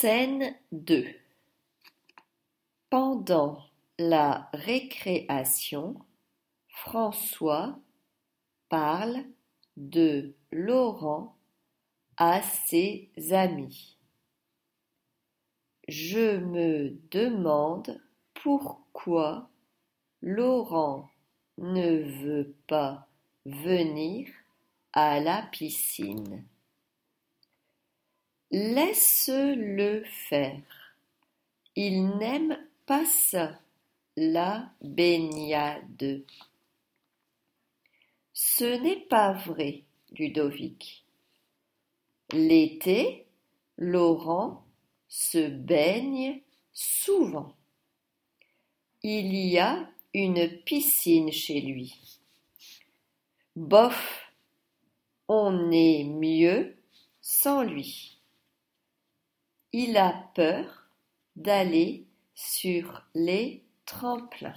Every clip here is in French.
Scène 2 Pendant la récréation, François parle de Laurent à ses amis. Je me demande pourquoi Laurent ne veut pas venir à la piscine. Laisse-le faire. Il n'aime pas ça, la baignade. Ce n'est pas vrai, Ludovic. L'été, Laurent se baigne souvent. Il y a une piscine chez lui. Bof, on est mieux sans lui. Il a peur d'aller sur les tremplins.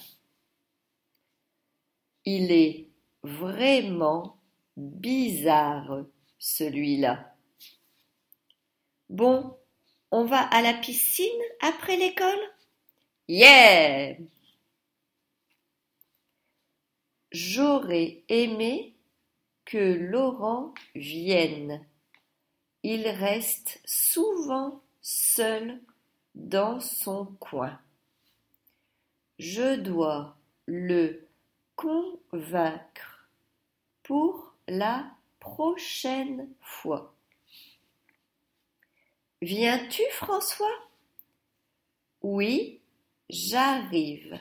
Il est vraiment bizarre, celui-là. Bon, on va à la piscine après l'école? Yeah J'aurais aimé que Laurent vienne. Il reste souvent seul dans son coin. Je dois le convaincre pour la prochaine fois. Viens-tu, François? Oui, j'arrive.